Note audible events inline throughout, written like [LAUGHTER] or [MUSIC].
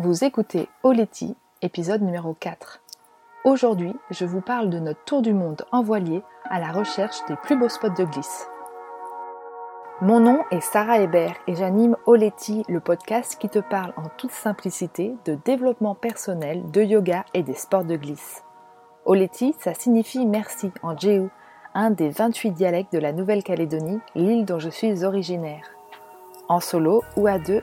Vous écoutez Oleti, épisode numéro 4. Aujourd'hui, je vous parle de notre tour du monde en voilier à la recherche des plus beaux spots de glisse. Mon nom est Sarah Hébert et j'anime Oleti, le podcast qui te parle en toute simplicité de développement personnel, de yoga et des sports de glisse. Oleti, ça signifie merci en Jéhu, un des 28 dialectes de la Nouvelle-Calédonie, l'île dont je suis originaire. En solo ou à deux,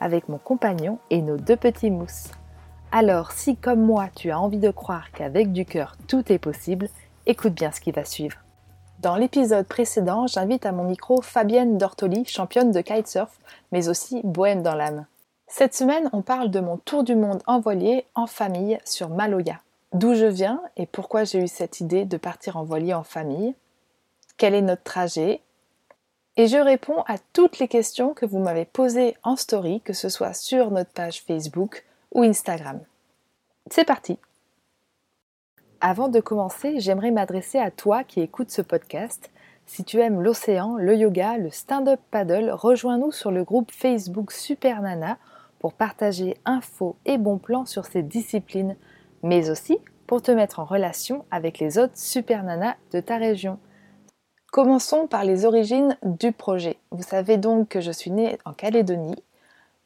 avec mon compagnon et nos deux petits mousses. Alors si comme moi tu as envie de croire qu'avec du cœur tout est possible, écoute bien ce qui va suivre. Dans l'épisode précédent, j'invite à mon micro Fabienne Dortoli, championne de kitesurf, mais aussi bohème dans l'âme. Cette semaine, on parle de mon tour du monde en voilier en famille sur Maloya. D'où je viens et pourquoi j'ai eu cette idée de partir en voilier en famille? Quel est notre trajet? Et je réponds à toutes les questions que vous m'avez posées en story, que ce soit sur notre page Facebook ou Instagram. C'est parti Avant de commencer, j'aimerais m'adresser à toi qui écoutes ce podcast. Si tu aimes l'océan, le yoga, le stand-up paddle, rejoins-nous sur le groupe Facebook Super Nana pour partager infos et bons plans sur ces disciplines, mais aussi pour te mettre en relation avec les autres Super Nanas de ta région. Commençons par les origines du projet. Vous savez donc que je suis née en Calédonie,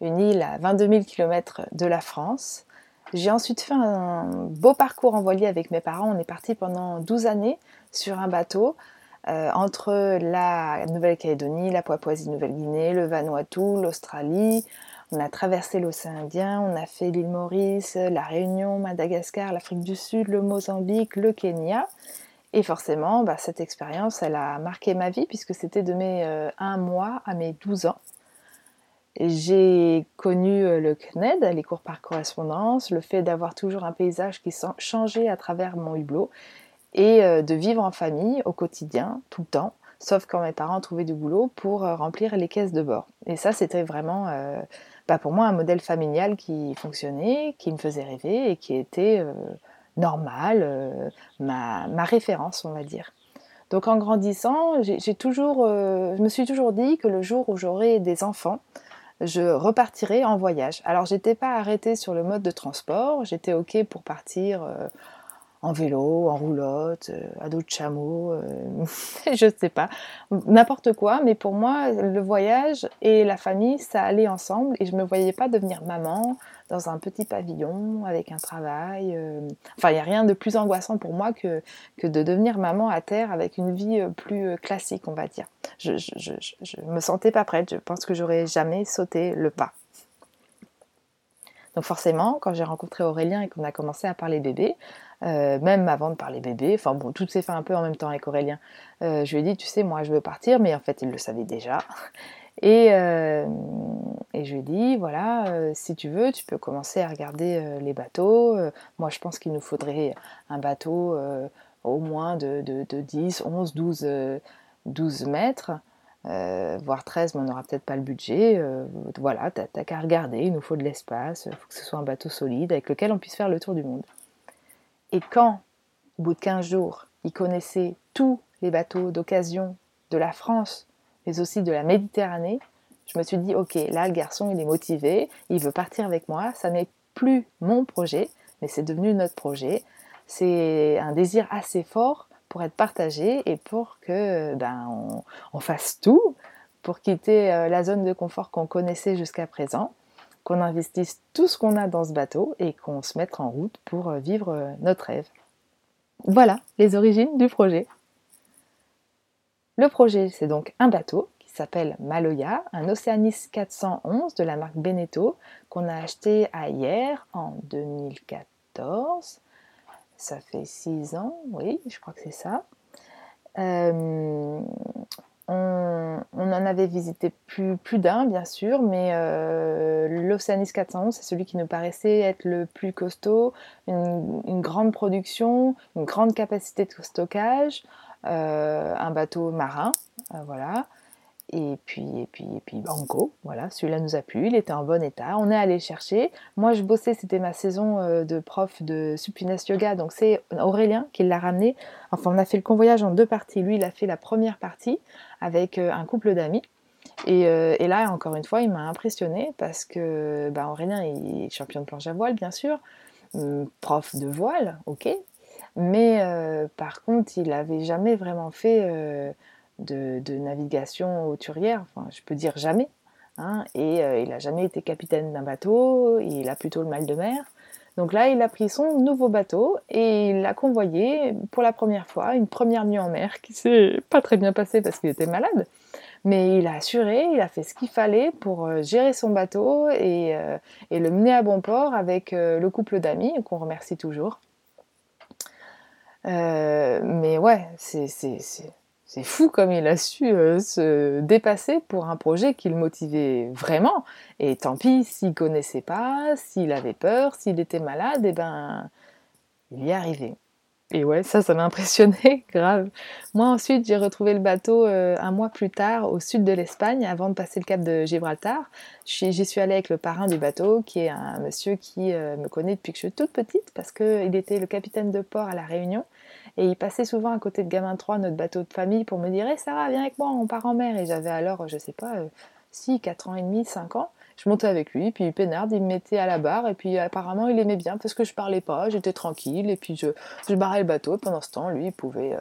une île à 22 000 km de la France. J'ai ensuite fait un beau parcours en voilier avec mes parents. On est parti pendant 12 années sur un bateau euh, entre la Nouvelle-Calédonie, la Papouasie-Nouvelle-Guinée, le Vanuatu, l'Australie. On a traversé l'océan Indien, on a fait l'île Maurice, la Réunion, Madagascar, l'Afrique du Sud, le Mozambique, le Kenya. Et forcément, bah, cette expérience, elle a marqué ma vie puisque c'était de mes 1 euh, mois à mes 12 ans. J'ai connu euh, le CNED, les cours par correspondance, le fait d'avoir toujours un paysage qui changeait à travers mon hublot et euh, de vivre en famille au quotidien, tout le temps, sauf quand mes parents trouvaient du boulot pour remplir les caisses de bord. Et ça, c'était vraiment bah, pour moi un modèle familial qui fonctionnait, qui me faisait rêver et qui était normal, euh, ma, référence, on va dire. Donc en grandissant, j'ai toujours, euh, je me suis toujours dit que le jour où j'aurai des enfants, je repartirai en voyage. Alors j'étais pas arrêtée sur le mode de transport, j'étais ok pour partir euh, en vélo, en roulotte, à dos de chameau, [LAUGHS] je ne sais pas, n'importe quoi. Mais pour moi, le voyage et la famille, ça allait ensemble et je ne me voyais pas devenir maman, dans un petit pavillon avec un travail. Euh, enfin, il n'y a rien de plus angoissant pour moi que, que de devenir maman à terre avec une vie euh, plus euh, classique, on va dire. Je, ne me sentais pas prête, je pense que j'aurais jamais sauté le pas. Donc forcément, quand j'ai rencontré Aurélien et qu'on a commencé à parler bébé, même avant de parler bébé, enfin bon, tout s'est fait un peu en même temps avec Aurélien, je lui ai dit, tu sais, moi je veux partir, mais en fait il le savait déjà. [LAUGHS] Et, euh, et, je lui ai dit, voilà, euh, si tu veux, tu peux commencer à regarder euh, les bateaux. moi, je pense qu'il nous faudrait un bateau au moins de, de, de, 10, 11, 12, 12 mètres, voire 13, mais on n'aura peut-être pas le budget. voilà, t'as qu'à regarder, il nous faut de l'espace, il faut que ce soit un bateau solide avec lequel on puisse faire le tour du monde. Et quand, au bout de 15 jours, il connaissait tous les bateaux d'occasion de la France, mais aussi de la Méditerranée, je me suis dit, ok, là, le garçon, il est motivé, il veut partir avec moi, ça n'est plus mon projet, mais c'est devenu notre projet. C'est un désir assez fort pour être partagé et pour que ben, on, fasse tout pour quitter euh, la zone de confort qu'on connaissait jusqu'à présent, qu'on investisse tout ce qu'on a dans ce bateau et qu'on se mette en route pour euh, vivre euh, notre rêve. Voilà les origines du projet. Le projet, c'est donc un bateau qui s'appelle Maloya, un Oceanis 411 de la marque Beneteau qu'on a acheté à hier en 2014. Ça fait six ans, oui, je crois que c'est ça. Euh, on, en avait visité plus, d'un, bien sûr, mais euh, l'Oceanis 411, c'est celui qui nous paraissait être le plus costaud, une, grande production, une grande capacité de stockage, euh, un bateau marin, euh, voilà. Et puis, et puis, et puis Banco, voilà, celui-là nous a plu, il était en bon état. On est allé chercher. Moi, je bossais, c'était ma saison euh, de prof de supiness yoga, donc c'est Aurélien qui l'a ramené. Enfin, on a fait le convoyage en deux parties. Lui, il a fait la première partie avec euh, un couple d'amis. Euh, et, là, encore une fois, il m'a impressionné parce que bah, Aurélien est champion de planche à voile, bien sûr, hum, prof de voile, ok. Mais par contre, il n'avait jamais vraiment fait de, navigation auturière, enfin je peux dire jamais. Hein, et euh, il n'a jamais été capitaine d'un bateau, il a plutôt le mal de mer. Donc là, il a pris son nouveau bateau et il l'a convoyé pour la première fois, une première nuit en mer qui s'est pas très bien passée parce qu'il était malade. Mais il a assuré, il a fait ce qu'il fallait pour euh, gérer son bateau euh, et, le mener à bon port avec le couple d'amis qu'on remercie toujours. mais ouais, c'est c'est fou comme il a su euh, se dépasser pour un projet qui le motivait vraiment. Et tant pis s'il connaissait pas, s'il avait peur, s'il était malade, et eh ben il y est arrivé. Et ouais, ça, ça m'a impressionné, [LAUGHS] grave. Moi, ensuite, j'ai retrouvé le bateau euh, un mois plus tard au sud de l'Espagne, avant de passer le cap de Gibraltar. J'y suis allée avec le parrain du bateau, qui est un monsieur qui euh, me connaît depuis que je suis toute petite, parce qu'il était le capitaine de port à La Réunion. Et il passait souvent à côté de Gamin 3, notre bateau de famille, pour me dire hey, Sarah, viens avec moi, on part en mer. Et j'avais alors, je sais pas, 6, euh, 4 ans et demi, 5 ans. Je montais avec lui, puis Pénard, il me mettait à la barre, et puis apparemment il aimait bien parce que je parlais pas, j'étais tranquille, et puis je, barrais le bateau. pendant ce temps, lui, il pouvait. Euh,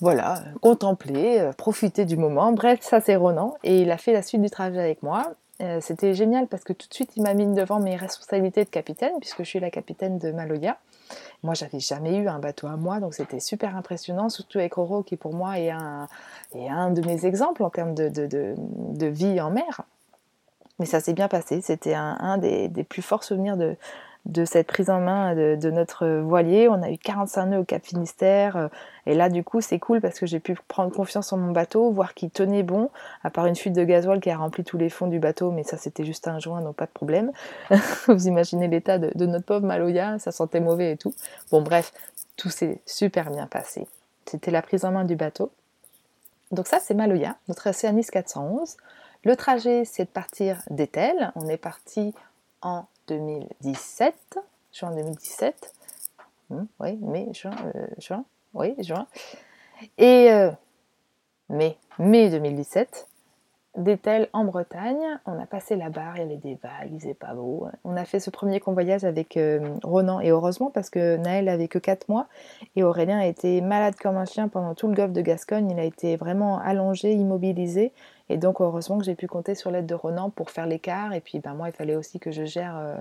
voilà, contempler, euh, profiter du moment. Bref, ça c'est Ronan. Et il a fait la suite du trajet avec moi. C'était génial parce que tout de suite il m'a mis devant mes responsabilités de capitaine, puisque je suis la capitaine de Maloya. Moi, j'avais jamais eu un bateau à moi, donc c'était super impressionnant, surtout avec Roro qui pour moi est un, un de mes exemples en termes de, de, vie en mer. Mais ça s'est bien passé, c'était un, des, des, plus forts souvenirs de, de cette prise en main de, notre voilier. On a eu 45 nœuds au Cap Finistère. Euh, et là, du coup, c'est cool parce que j'ai pu prendre confiance en mon bateau, voir qu'il tenait bon, à part une fuite de gasoil qui a rempli tous les fonds du bateau, mais ça, c'était juste un joint, donc pas de problème. [LAUGHS] Vous imaginez l'état de, notre pauvre Maloya, ça sentait mauvais et tout. Bon, bref, tout s'est super bien passé. C'était la prise en main du bateau. Donc ça, c'est Maloya, notre Océanis 411. Le trajet, c'est de partir d'Etel. On est parti en 2017, juin 2017, hmm, oui, mai, juin, euh, juin, oui, juin, et euh, mai, mai 2017, d'Etel en Bretagne, on a passé la barre, il y avait des vagues, il faisait pas beau. On a fait ce premier convoyage avec euh, Ronan. Et heureusement parce que Naël avait que 4 mois et Aurélien a été malade comme un chien pendant tout le golfe de Gascogne, il a été vraiment allongé, immobilisé et donc heureusement que j'ai pu compter sur l'aide de Ronan pour faire l'écart. Et puis ben, moi il fallait aussi que je gère euh,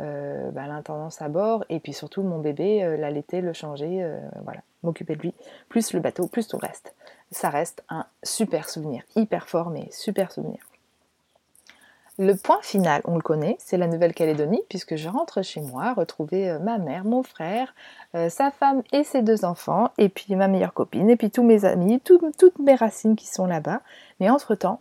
euh, ben, l'intendance à bord. Et puis surtout mon bébé, l'allaiter, le changer, voilà, m'occuper de lui, plus le bateau, plus tout le reste. Ça reste un super souvenir, hyper fort, mais super souvenir. Le point final, on le connaît, c'est la Nouvelle-Calédonie, puisque je rentre chez moi, retrouver euh, ma mère, mon frère, euh, sa femme et ses deux enfants, et puis ma meilleure copine, et puis tous mes amis, toutes mes racines qui sont là-bas. Mais entre-temps,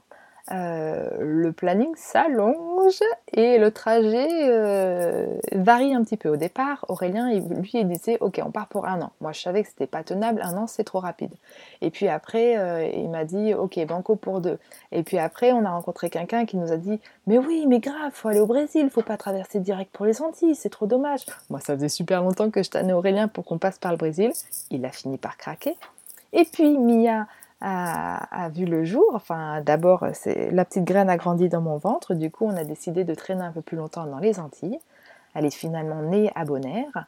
euh, le planning s'allonge et le trajet euh, varie un petit peu. Au départ, Aurélien, lui, il disait Ok, on part pour un an. Moi, je savais que c'était pas tenable, un an, c'est trop rapide. Et puis après, euh, il m'a dit Ok, banco pour deux. Et puis après, on a rencontré quelqu'un qui nous a dit Mais oui, mais grave, faut aller au Brésil, faut pas traverser direct pour les Antilles, c'est trop dommage. Moi, ça faisait super longtemps que je tannais Aurélien pour qu'on passe par le Brésil. Il a fini par craquer. Et puis, Mia a, vu le jour. Enfin, d'abord, la petite graine a grandi dans mon ventre. Du coup, on a décidé de traîner un peu plus longtemps dans les Antilles. Elle est finalement née à Bonaire.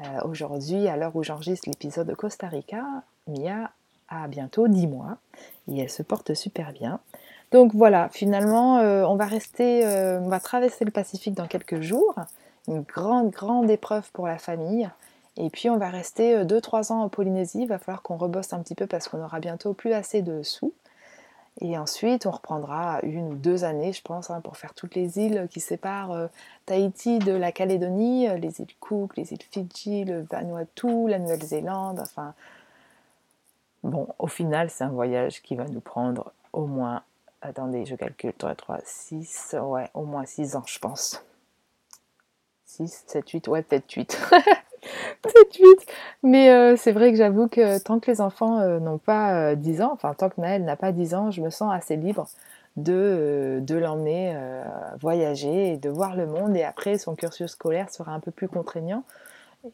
Euh, aujourd'hui, à l'heure où j'enregistre l'épisode de Costa Rica, Mia a bientôt 10 mois et elle se porte super bien. Donc voilà, finalement, euh, on va rester, euh, on va traverser le Pacifique dans quelques jours. Une grande, grande épreuve pour la famille. Et puis on va rester 2-3 euh, ans en Polynésie, il va falloir qu'on rebosse un petit peu parce qu'on aura bientôt plus assez de sous. Et ensuite, on reprendra une ou deux années, je pense, hein, pour faire toutes les îles qui séparent euh, Tahiti de la Calédonie, euh, les îles Cook, les îles Fidji, le Vanuatu, la Nouvelle-Zélande, enfin... Bon, au final, c'est un voyage qui va nous prendre au moins, attendez, je calcule, 3, 3, 6, ouais, au moins 6 ans, je pense. 6, 7, 8, ouais, peut-être 8. [LAUGHS] [LAUGHS] peut-être 8. Mais euh, c'est vrai que j'avoue que tant que les enfants euh, n'ont pas 10 euh, ans, enfin, tant que Naël n'a pas 10 ans, je me sens assez libre de, de l'emmener voyager et de voir le monde. Et après, son cursus scolaire sera un peu plus contraignant.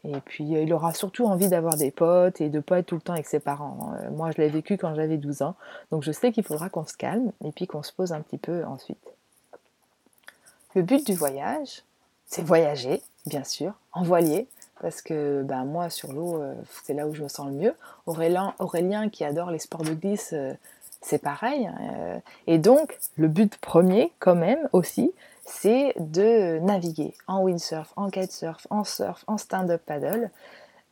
Et puis, il aura surtout envie d'avoir des potes et de ne pas être tout le temps avec ses parents. moi, je l'ai vécu quand j'avais 12 ans. Donc, je sais qu'il faudra qu'on se calme et puis qu'on se pose un petit peu ensuite. Le but du voyage, c'est voyager, bien sûr, en voilier, parce que ben, moi, sur l'eau, euh, c'est là où je me sens le mieux. Aurélien, Aurélien qui adore les sports de glisse, euh, c'est pareil. Hein, euh. et donc, le but premier, quand même, aussi, c'est de naviguer en windsurf, en kitesurf, en surf, en stand-up paddle.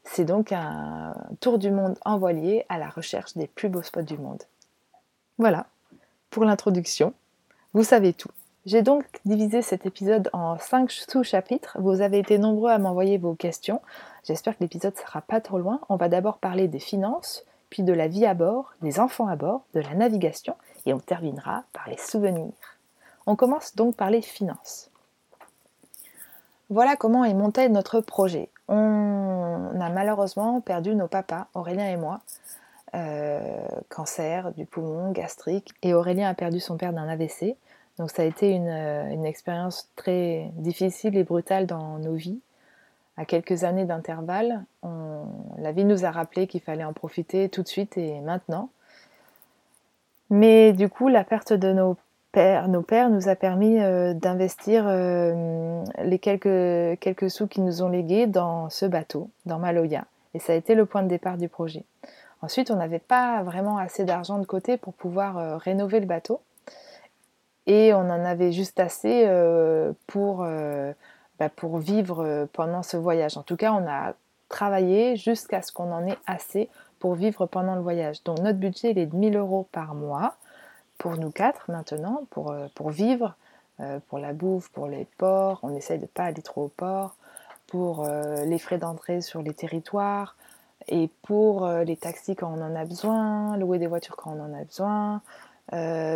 C'est donc un tour du monde en voilier à la recherche des plus beaux spots du monde. Voilà, pour l'introduction. Vous savez tout. J'ai donc divisé cet épisode en 5 sous-chapitres. Vous avez été nombreux à m'envoyer vos questions. J'espère que l'épisode ne sera pas trop loin. On va d'abord parler des finances, puis de la vie à bord, des enfants à bord, de la navigation, et on terminera par les souvenirs. On commence donc par les finances. Voilà comment est monté notre projet. On a malheureusement perdu nos papas, Aurélien et moi. Euh, cancer du poumon, gastrique, et Aurélien a perdu son père d'un AVC. Donc ça a été euh, une, expérience très difficile et brutale dans nos vies. À quelques années d'intervalle, la vie nous a rappelé qu'il fallait en profiter tout de suite et maintenant. Mais du coup, la perte de nos pères, nos pères nous a permis euh, d'investir euh, les quelques, quelques sous qui nous ont légués dans ce bateau, dans Maloya. Et ça a été le point de départ du projet. Ensuite, on n'avait pas vraiment assez d'argent de côté pour pouvoir rénover le bateau et on en avait juste assez euh, pour, euh, bah, pour vivre euh, pendant ce voyage. En tout cas, on a travaillé jusqu'à ce qu'on en ait assez pour vivre pendant le voyage. Donc notre budget il est de 1000 euros par mois pour nous quatre maintenant, pour, pour vivre, pour la bouffe, pour les ports. On essaye de ne pas aller trop au port, pour les frais d'entrée sur les territoires et pour les taxis quand on en a besoin, louer des voitures quand on en a besoin,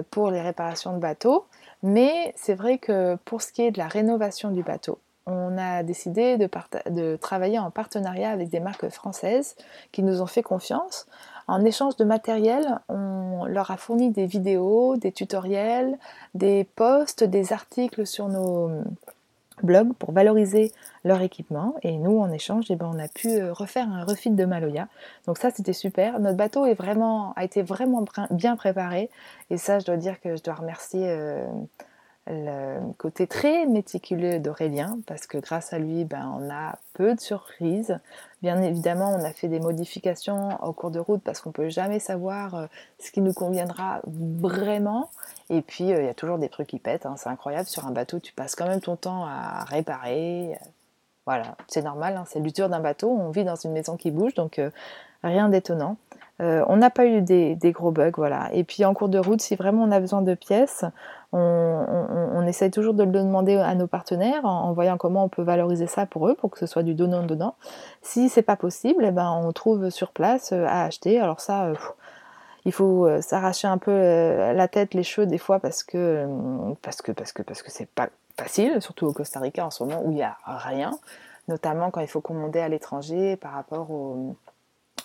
pour les réparations de bateaux. Mais c'est vrai que pour ce qui est de la rénovation du bateau, on a décidé de, travailler en partenariat avec des marques françaises qui nous ont fait confiance. En échange de matériel, on leur a fourni des vidéos, des tutoriels, des posts, des articles sur nos, blog pour valoriser leur équipement. Et nous en échange eh ben, on a pu euh, refaire un refit de Maloya. Donc ça c'était super. Notre bateau a été vraiment bien préparé. Et ça je dois dire que je dois remercier euh, le côté très méticuleux d'Aurélien parce que grâce à lui ben, on a peu de surprises bien évidemment on a fait des modifications au cours de route parce qu'on peut jamais savoir euh, ce qui nous conviendra vraiment. Et puis euh, il y a toujours des trucs qui pètent hein. c'est incroyable sur un bateau tu passes quand même ton temps à réparer. Voilà. C'est normal hein. c'est l'uture d'un bateau. On vit dans une maison qui bouge donc euh, rien d'étonnant euh, on n'a pas eu des, gros bugs, voilà. Et puis en cours de route, si vraiment on a besoin de pièces, on, essaye toujours de le demander à nos partenaires en, voyant comment on peut valoriser ça pour eux, pour que ce soit du donnant-donnant. Si c'est pas possible, eh ben, on trouve sur place euh, à acheter. Alors ça, euh, il faut s'arracher un peu la tête, les cheveux des fois parce que parce que parce que parce que c'est pas facile, surtout au Costa Rica en ce moment où il n'y a rien, notamment quand il faut commander à l'étranger par rapport au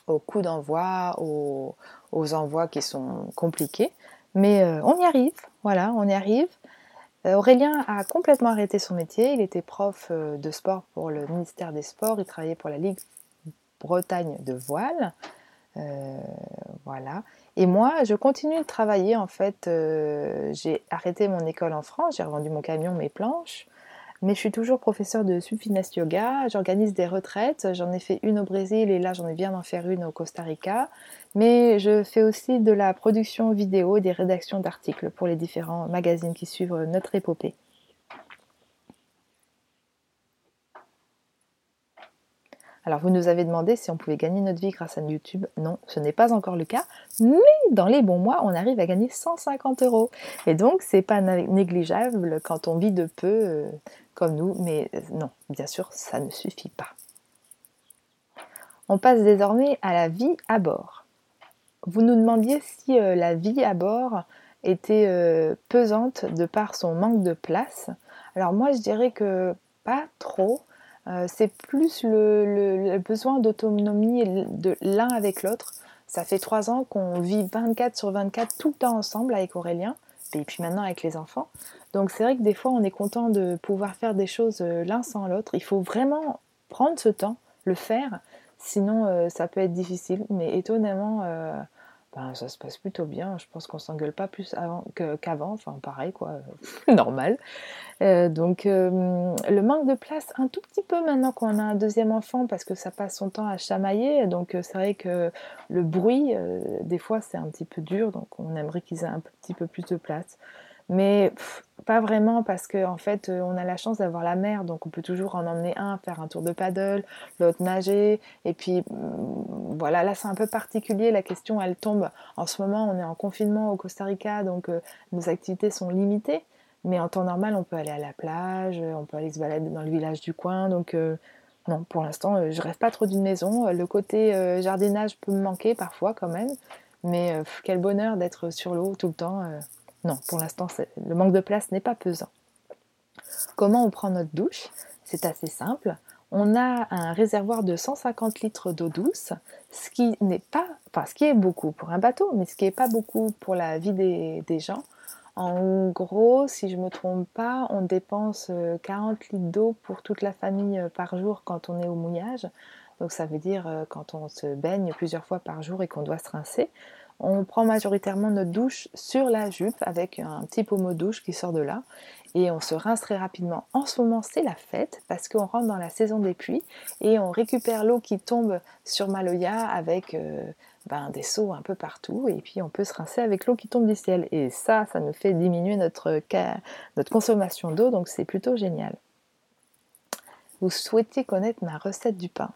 au coût d'envoi, aux, envois qui sont compliqués. Mais euh, on y arrive, voilà, on y arrive. Euh, Aurélien a complètement arrêté son métier. Il était prof euh, de sport pour le ministère des Sports. Il travaillait pour la Ligue Bretagne de voile. voilà. Et moi, je continue de travailler. En fait, j'ai arrêté mon école en France. J'ai revendu mon camion, mes planches mais je suis toujours professeur de Subfinest Yoga, j'organise des retraites, j'en ai fait une au Brésil et là j'en ai bien d'en faire une au Costa Rica, mais je fais aussi de la production vidéo et des rédactions d'articles pour les différents magazines qui suivent notre épopée. Alors vous nous avez demandé si on pouvait gagner notre vie grâce à YouTube. Non, ce n'est pas encore le cas, mais dans les bons mois, on arrive à gagner 150 euros. Et donc c'est pas négligeable quand on vit de peu euh, comme nous, mais euh, non, bien sûr, ça ne suffit pas. On passe désormais à la vie à bord. Vous nous demandiez si la vie à bord était pesante de par son manque de place. Alors moi je dirais que pas trop. C'est plus le besoin d'autonomie de l'un avec l'autre. Ça fait trois ans qu'on vit 24 sur 24 tout le temps ensemble avec Aurélien, et puis maintenant avec les enfants. Donc c'est vrai que des fois on est content de pouvoir faire des choses euh, l'un sans l'autre. Il faut vraiment prendre ce temps, le faire, sinon euh, ça peut être difficile. Mais étonnamment, euh, ben, ça se passe plutôt bien. Je pense qu'on s'engueule pas plus qu'avant, enfin pareil quoi, [LAUGHS] normal. Euh, donc euh, le manque de place un tout petit peu maintenant qu'on a un deuxième enfant parce que ça passe son temps à chamailler. Donc euh, c'est vrai que le bruit, des fois c'est un petit peu dur, donc on aimerait qu'ils aient un petit peu plus de place mais pas vraiment parce qu'en en fait euh, on a la chance d'avoir la mer. Donc on peut toujours en emmener un faire un tour de paddle l'autre nager. Et puis mm, voilà là c'est un peu particulier. La question elle tombe. En ce moment on est en confinement au Costa Rica. Donc euh, nos activités sont limitées. Mais en temps normal on peut aller à la plage on peut aller se balader dans le village du coin. Donc euh, non pour l'instant je rêve pas trop d'une maison. Le côté jardinage peut me manquer parfois quand même. Mais quel bonheur d'être sur l'eau tout le temps non, pour l'instant, le manque de place n'est pas pesant. Comment on prend notre douche? C'est assez simple. On a un réservoir de 150 litres d'eau douce, ce qui n'est pas, enfin, ce qui est beaucoup pour un bateau, mais ce qui n'est pas beaucoup pour la vie des, gens. En gros, si je ne me trompe pas, on dépense 40 euh, litres d'eau pour toute la famille euh, par jour quand on est au mouillage. Donc ça veut dire euh, quand on se baigne plusieurs fois par jour et qu'on doit se rincer on prend majoritairement notre douche sur la jupe avec un petit pommeau de douche qui sort de là et on se rince très rapidement. En ce moment, c'est la fête parce qu'on rentre dans la saison des pluies et on récupère l'eau qui tombe sur Maloya avec euh, ben, des seaux un peu partout et puis on peut se rincer avec l'eau qui tombe du ciel. Et ça, ça nous fait diminuer notre, notre consommation d'eau donc c'est plutôt génial. Vous souhaitez connaître ma recette du pain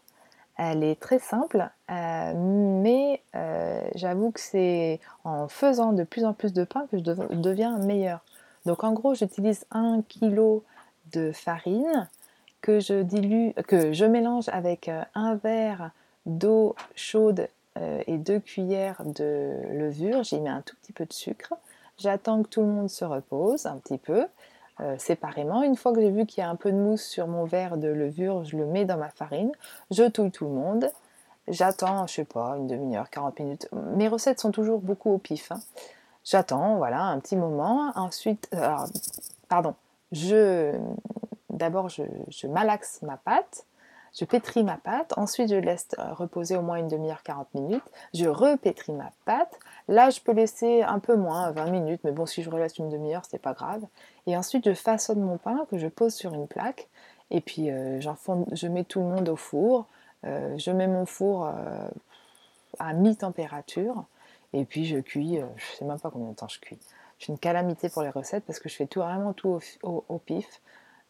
elle est très simple, euh, mais euh, j'avoue que c'est en faisant de plus en plus de pain que je deviens meilleure. Donc en gros, j'utilise un kg de farine que je dilue, que je mélange avec euh, un verre d'eau chaude et deux cuillères de levure. J'y mets un tout petit peu de sucre. J'attends que tout le monde se repose un petit peu. Euh, séparément. Une fois que j'ai vu qu'il y a un peu de mousse sur mon verre de levure, je le mets dans ma farine, je touille tout le monde, j'attends, je sais pas, une demi-heure, 40 minutes. Mes recettes sont toujours beaucoup au pif. Hein. J'attends, voilà, un petit moment. Ensuite, euh, pardon, je d'abord je, je malaxe ma pâte. Je pétris ma pâte, ensuite je laisse reposer au moins une demi-heure, 40 minutes. Je repétris ma pâte. Là, je peux laisser un peu moins, 20 minutes, mais bon, si je relaisse une demi-heure, c'est pas grave. Et ensuite, je façonne mon pain que je pose sur une plaque. Et puis, euh, je mets tout le monde au four. Euh, je mets mon four à mi-température. Et puis, je cuis, je sais même pas combien de temps je cuis. Je suis une calamité pour les recettes parce que je fais tout, vraiment tout au pif.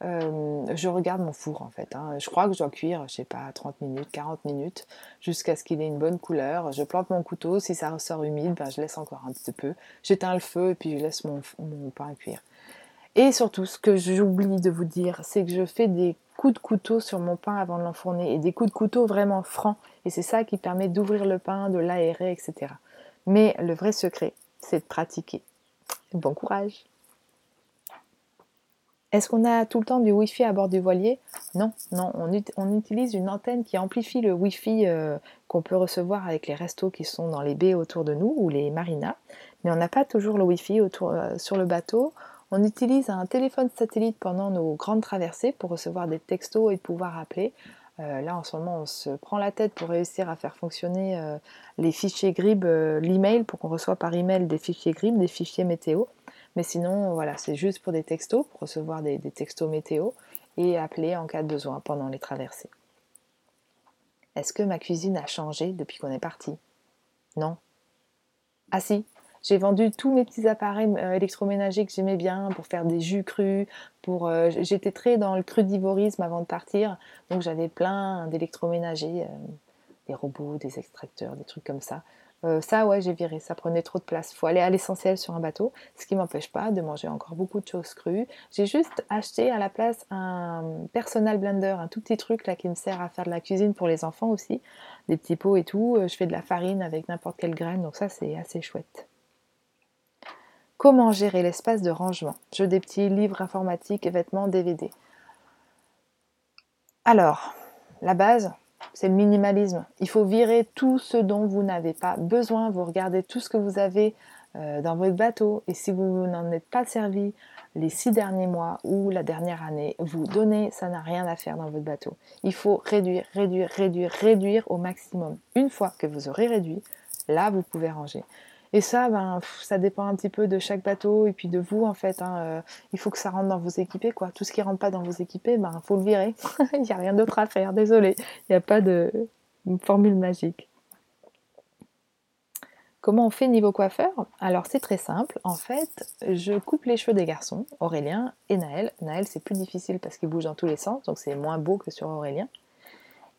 Euh, je regarde mon four en fait. Hein. Je crois que je dois cuire, je sais pas, 30 minutes, 40 minutes, jusqu'à ce qu'il ait une bonne couleur. Je plante mon couteau, si ça ressort humide, ben, je laisse encore un petit peu. J'éteins le feu et puis je laisse mon, pain cuire. Et surtout, ce que j'oublie de vous dire, c'est que je fais des coups de couteau sur mon pain avant de l'enfourner et des coups de couteau vraiment francs. Et c'est ça qui permet d'ouvrir le pain, de l'aérer, etc. Mais le vrai secret, c'est de pratiquer. Bon courage est-ce qu'on a tout le temps du Wi-Fi à bord du voilier? Non, non, on, utilise une antenne qui amplifie le Wi-Fi euh, qu'on peut recevoir avec les restos qui sont dans les baies autour de nous ou les marinas, mais on n'a pas toujours le Wi-Fi euh, sur le bateau. On utilise un téléphone satellite pendant nos grandes traversées pour recevoir des textos et pouvoir appeler. Euh, là, en ce moment, on se prend la tête pour réussir à faire fonctionner les fichiers GRIB, l'email, pour qu'on reçoive par email des fichiers GRIB, des fichiers météo. Mais sinon, voilà, c'est juste pour des textos, pour recevoir des, textos météo et appeler en cas de besoin pendant les traversées. Est-ce que ma cuisine a changé depuis qu'on est parti? Non. Ah si, j'ai vendu tous mes petits appareils euh, électroménagers que j'aimais bien pour faire des jus crus. Pour, euh, j'étais très dans le crudivorisme avant de partir, donc j'avais plein d'électroménagers, euh, des robots, des extracteurs, des trucs comme ça. Euh, ça, ouais, j'ai viré, ça prenait trop de place. Faut aller à l'essentiel sur un bateau, ce qui m'empêche pas de manger encore beaucoup de choses crues. J'ai juste acheté à la place un personal blender, un tout petit truc là qui me sert à faire de la cuisine pour les enfants aussi, des petits pots et tout. Euh, je fais de la farine avec n'importe quelle graine, donc ça c'est assez chouette. Comment gérer l'espace de rangement? Jeux des petits livres informatiques, vêtements, DVD. Alors, la base, c'est le minimalisme. Il faut virer tout ce dont vous n'avez pas besoin. Vous regardez tout ce que vous avez euh, dans votre bateau et si vous n'en êtes pas servi les six derniers mois ou la dernière année, vous donnez, ça n'a rien à faire dans votre bateau. Il faut réduire, réduire, réduire, réduire au maximum. Une fois que vous aurez réduit, là vous pouvez ranger. Et ça, ben, ça dépend un petit peu de chaque bateau et puis de vous en fait. Hein, euh, il faut que ça rentre dans vos équipés quoi. Tout ce qui rentre pas dans vos équipés, ben faut le virer. [LAUGHS] il n'y a rien d'autre à faire. Désolé, il n'y a pas de formule magique. Comment on fait niveau coiffeur? Alors c'est très simple. En fait, je coupe les cheveux des garçons, Aurélien et Naël. Naël c'est plus difficile parce qu'il bouge dans tous les sens, donc c'est moins beau que sur Aurélien.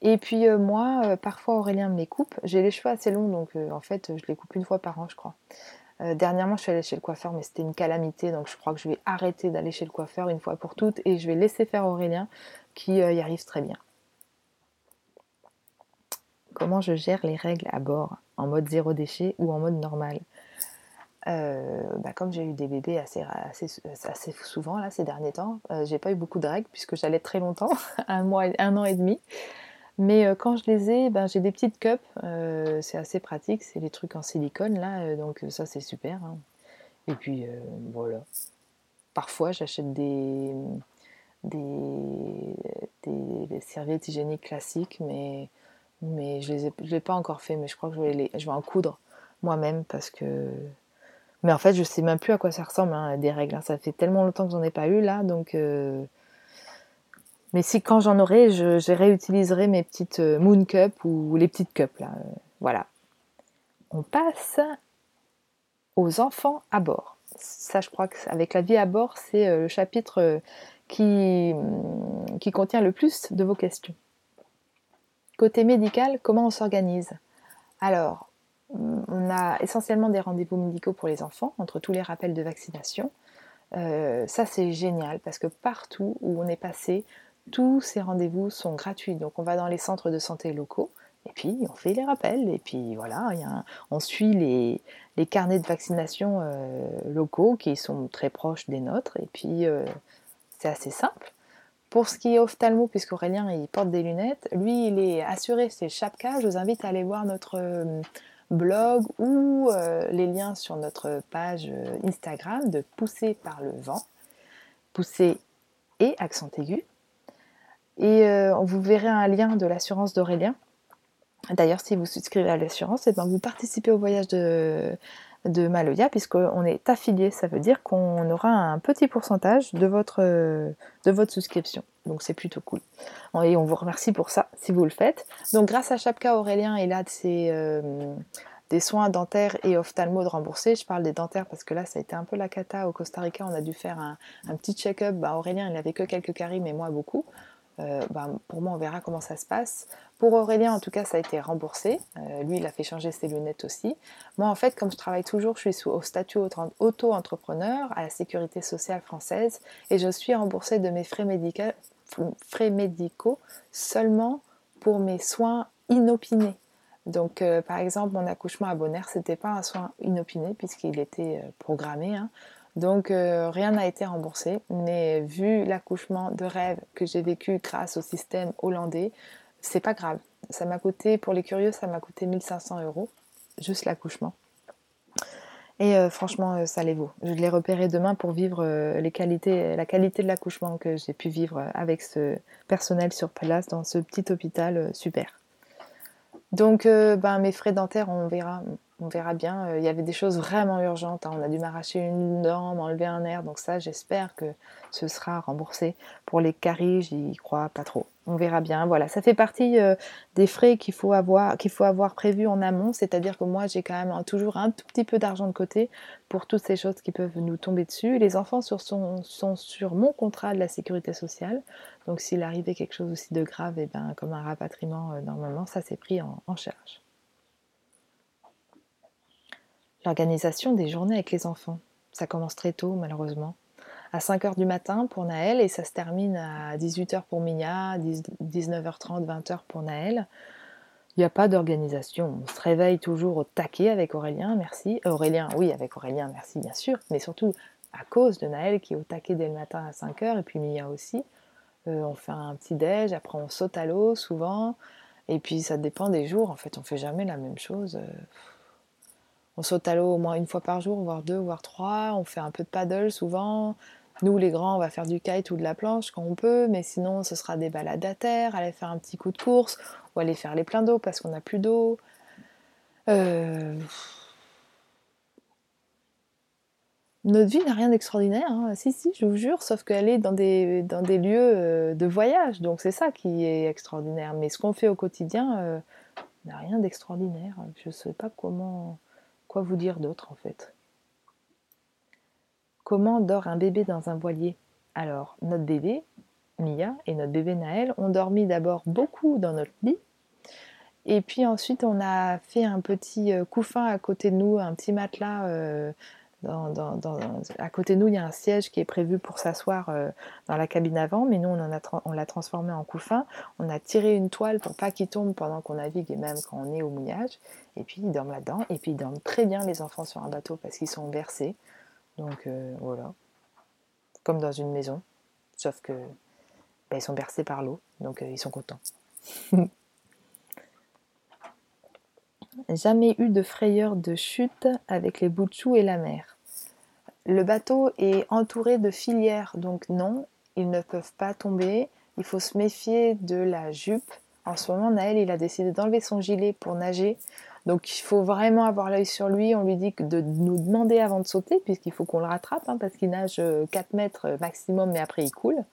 Et puis euh, moi, euh, parfois Aurélien me les coupe. J'ai les cheveux assez longs, donc euh, en fait, je les coupe une fois par an, je crois. dernièrement, je suis allée chez le coiffeur, mais c'était une calamité, donc je crois que je vais arrêter d'aller chez le coiffeur une fois pour toutes et je vais laisser faire Aurélien, qui y arrive très bien. Comment je gère les règles à bord, en mode zéro déchet ou en mode normal? Bah, comme j'ai eu des bébés assez, assez, souvent là ces derniers temps, j'ai pas eu beaucoup de règles puisque j'allais très longtemps, [LAUGHS] un mois, un an et demi. Mais euh, quand je les ai, ben, j'ai des petites cups, euh, c'est assez pratique, c'est les trucs en silicone là, euh, donc ça c'est super. Hein. Et puis voilà. Parfois j'achète des, des, serviettes hygiéniques classiques, mais, mais je ne les, ai, pas encore fait, mais je crois que je vais, les, je vais en coudre moi-même parce que. Mais en fait, je sais même plus à quoi ça ressemble, hein, des règles. Hein. Ça fait tellement longtemps que j'en ai pas eu là, donc mais si quand j'en aurai, je, réutiliserai mes petites euh, Moon Cup ou les petites cups là. Euh, voilà. On passe aux enfants à bord. Ça, je crois qu'avec la vie à bord, c'est euh, le chapitre qui, hum, qui contient le plus de vos questions. Côté médical, comment on s'organise? Alors, hum, on a essentiellement des rendez-vous médicaux pour les enfants, entre tous les rappels de vaccination. ça, c'est génial parce que partout où on est passé, tous ces rendez-vous sont gratuits. Donc on va dans les centres de santé locaux et puis on fait les rappels. Et puis voilà, on suit les, carnets de vaccination euh, locaux qui sont très proches des nôtres. Et puis euh, c'est assez simple. Pour ce qui est ophtalmo, puisqu'Aurélien il porte des lunettes, lui il est assuré, c'est Chapka. Je vous invite à aller voir notre euh, blog ou les liens sur notre page Instagram de Pousser par le vent. Pousser et accent aigu. Et euh, vous verrez un lien de l'assurance d'Aurélien. D'ailleurs, si vous souscrivez à l'assurance, et eh ben vous participez au voyage de, de Maloya, puisqu'on est affilié. Ça veut dire qu'on aura un petit pourcentage de votre, de votre souscription. Donc c'est plutôt cool. Et on vous remercie pour ça, si vous le faites. Donc grâce à Chapka, Aurélien a ses, euh, des soins dentaires et ophtalmo de remboursés. Je parle des dentaires parce que là, ça a été un peu la cata. Au Costa Rica, on a dû faire un, un petit check-up. Bah, Aurélien, il n'avait que quelques caries, mais moi, beaucoup. Euh, bah, pour moi, on verra comment ça se passe. Pour Aurélien, en tout cas, ça a été remboursé. Euh, lui, il a fait changer ses lunettes aussi. Moi, en fait, comme je travaille toujours, je suis sous, au statut auto-entrepreneur à la sécurité sociale française et je suis remboursée de mes frais, frais médicaux seulement pour mes soins inopinés. Donc, euh, par exemple, mon accouchement à Bonaire, c'était pas un soin inopiné puisqu'il était programmé. Hein. Donc euh, rien n'a été remboursé, mais vu l'accouchement de rêve que j'ai vécu grâce au système hollandais, c'est pas grave. Ça m'a coûté, pour les curieux, ça m'a coûté 1500 euros, juste l'accouchement. Et euh, franchement, euh, ça les vaut. Je l'ai repéré demain pour vivre les qualités, la qualité de l'accouchement que j'ai pu vivre avec ce personnel sur place dans ce petit hôpital super. Donc, ben, mes frais dentaires, on verra on verra bien. Euh, il y avait des choses vraiment urgentes. Hein. On a dû m'arracher une dent, m'enlever un nerf. Donc ça, j'espère que ce sera remboursé. Pour les caries, j'y crois pas trop. On verra bien. Voilà, ça fait partie euh, des frais qu'il faut avoir, qu'il faut avoir prévu en amont. C'est-à-dire que moi, j'ai quand même toujours un tout petit peu d'argent de côté pour toutes ces choses qui peuvent nous tomber dessus. Les enfants sont, sur mon contrat de la sécurité sociale. Donc s'il arrivait quelque chose aussi de grave, et eh ben, comme un rapatriement, euh, normalement, ça c'est pris en charge. L'organisation des journées avec les enfants. Ça commence très tôt, malheureusement. À 5h du matin pour Naël et ça se termine à 18h pour Mia, 19h30, 20h pour Naël. Il n'y a pas d'organisation. On se réveille toujours au taquet avec Aurélien, merci. Euh, Aurélien, oui, avec Aurélien, merci, bien sûr. Mais surtout à cause de Naël qui est au taquet dès le matin à 5h et puis Mia aussi. Euh, on fait un petit déj, après on saute à l'eau souvent. Et puis ça dépend des jours, en fait, on fait jamais la même chose. On saute à l'eau au moins une fois par jour, voire deux, voire trois. On fait un peu de paddle souvent. Nous, les grands, on va faire du kite ou de la planche quand on peut, mais sinon, ce sera des balades à terre, aller faire un petit coup de course, ou aller faire les pleins d'eau parce qu'on n'a plus d'eau. Euh, notre vie n'a rien d'extraordinaire, hein. si, si, je vous jure, sauf qu'elle est dans des, dans des lieux euh, de voyage, donc c'est ça qui est extraordinaire. Mais ce qu'on fait au quotidien euh, n'a rien d'extraordinaire. Je ne sais pas comment, quoi vous dire d'autre en fait? Comment dort un bébé dans un voilier? Alors, notre bébé, Mia, et notre bébé Naël ont dormi d'abord beaucoup dans notre lit. Et puis ensuite, on a fait un petit euh, couffin à côté de nous, un petit matelas. Euh, à côté de nous, il y a un siège qui est prévu pour s'asseoir euh, dans la cabine avant, mais nous, on, l'a transformé en couffin. On a tiré une toile pour pas qu'il tombe pendant qu'on navigue et même quand on est au mouillage. Et puis, ils dorment là-dedans. Et puis, ils dorment très bien, les enfants, sur un bateau parce qu'ils sont bercés. Donc euh, voilà, comme dans une maison, sauf que ben, ils sont bercés par l'eau, donc euh, ils sont contents. [LAUGHS] Jamais eu de frayeur de chute avec les bouts et la mer. Le bateau est entouré de filières, donc non, ils ne peuvent pas tomber. Il faut se méfier de la jupe. En ce moment, Naël, a décidé d'enlever son gilet pour nager. Donc il faut vraiment avoir l'œil sur lui. On lui dit de nous demander avant de sauter, puisqu'il faut qu'on le rattrape, hein, parce qu'il nage 4 euh, mètres euh, maximum, mais après il coule.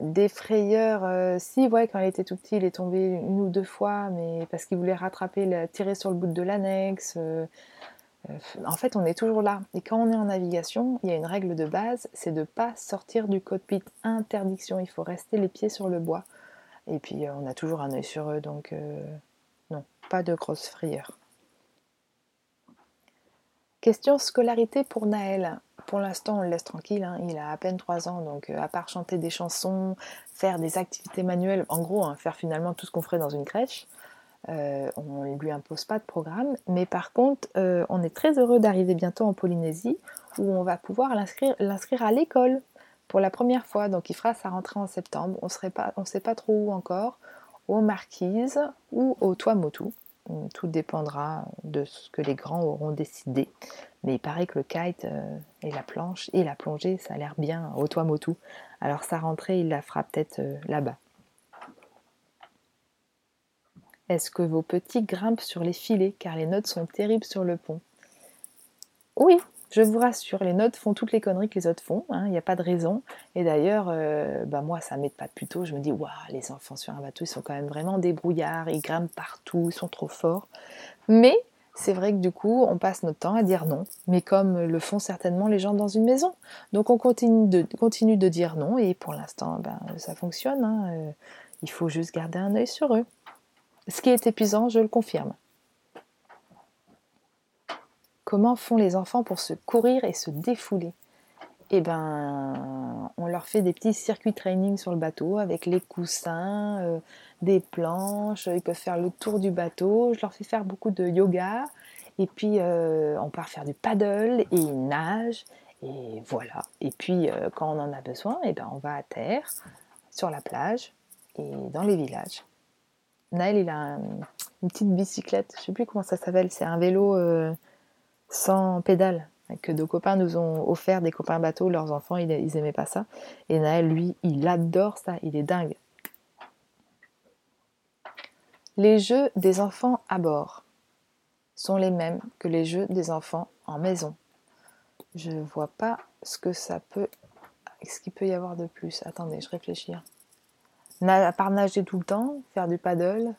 Des frayeurs, euh, si, ouais, quand il était tout petit, il est tombé une ou deux fois, mais parce qu'il voulait rattraper, tirer sur le bout de l'annexe. En fait, on est toujours là. Et quand on est en navigation, il y a une règle de base, c'est de ne pas sortir du cockpit. Interdiction, il faut rester les pieds sur le bois. Et puis, on a toujours un œil sur eux, donc pas de grosses frayeurs. Question scolarité pour Naël. Pour l'instant, on le laisse tranquille, hein. il a à peine 3 ans, donc euh, à part chanter des chansons, faire des activités manuelles, en gros, hein, faire finalement tout ce qu'on ferait dans une crèche, euh, on ne lui impose pas de programme. Mais par contre, euh, on est très heureux d'arriver bientôt en Polynésie, où on va pouvoir l'inscrire à l'école pour la première fois. Donc il fera sa rentrée en septembre, on ne sait pas trop où encore aux marquises ou au toit motu. Tout dépendra de ce que les grands auront décidé. Mais il paraît que le kite euh, et la planche et la plongée, ça a l'air bien au toit motu. Alors sa rentrée, il la fera peut-être euh, là-bas. Est-ce que vos petits grimpent sur les filets car les notes sont terribles sur le pont? Oui, je vous rassure, les notes font toutes les conneries que les autres font, il hein, n'y a pas de raison. Et d'ailleurs, euh, bah moi, ça m'aide pas plutôt. Je me dis, waouh, les enfants sur un bateau, ils sont quand même vraiment débrouillards, ils grimpent partout, ils sont trop forts. Mais c'est vrai que du coup, on passe notre temps à dire non, mais comme le font certainement les gens dans une maison. Donc on continue de, continue de dire non, et pour l'instant, ben, ça fonctionne. Hein, euh, il faut juste garder un œil sur eux. Ce qui est épuisant, je le confirme. Comment font les enfants pour se courir et se défouler? Eh ben, on leur fait des petits circuits training sur le bateau avec les coussins, euh, des planches. Ils peuvent faire le tour du bateau. Je leur fais faire beaucoup de yoga. Et puis, euh, on part faire du paddle et ils nagent. Et voilà. Et puis, euh, quand on en a besoin, eh ben, on va à terre, sur la plage et dans les villages. Naël, il a une petite bicyclette. Je ne sais plus comment ça s'appelle. C'est un vélo sans pédale que nos copains nous ont offert, des copains bateaux, leurs enfants, ils, ils aimaient pas ça. Et Naël, lui, il adore ça, il est dingue. Les jeux des enfants à bord sont les mêmes que les jeux des enfants en maison. Je ne vois pas ce que ça peut. Ce qu'il peut y avoir de plus. Attendez, je réfléchis. À part nager tout le temps, faire du paddle,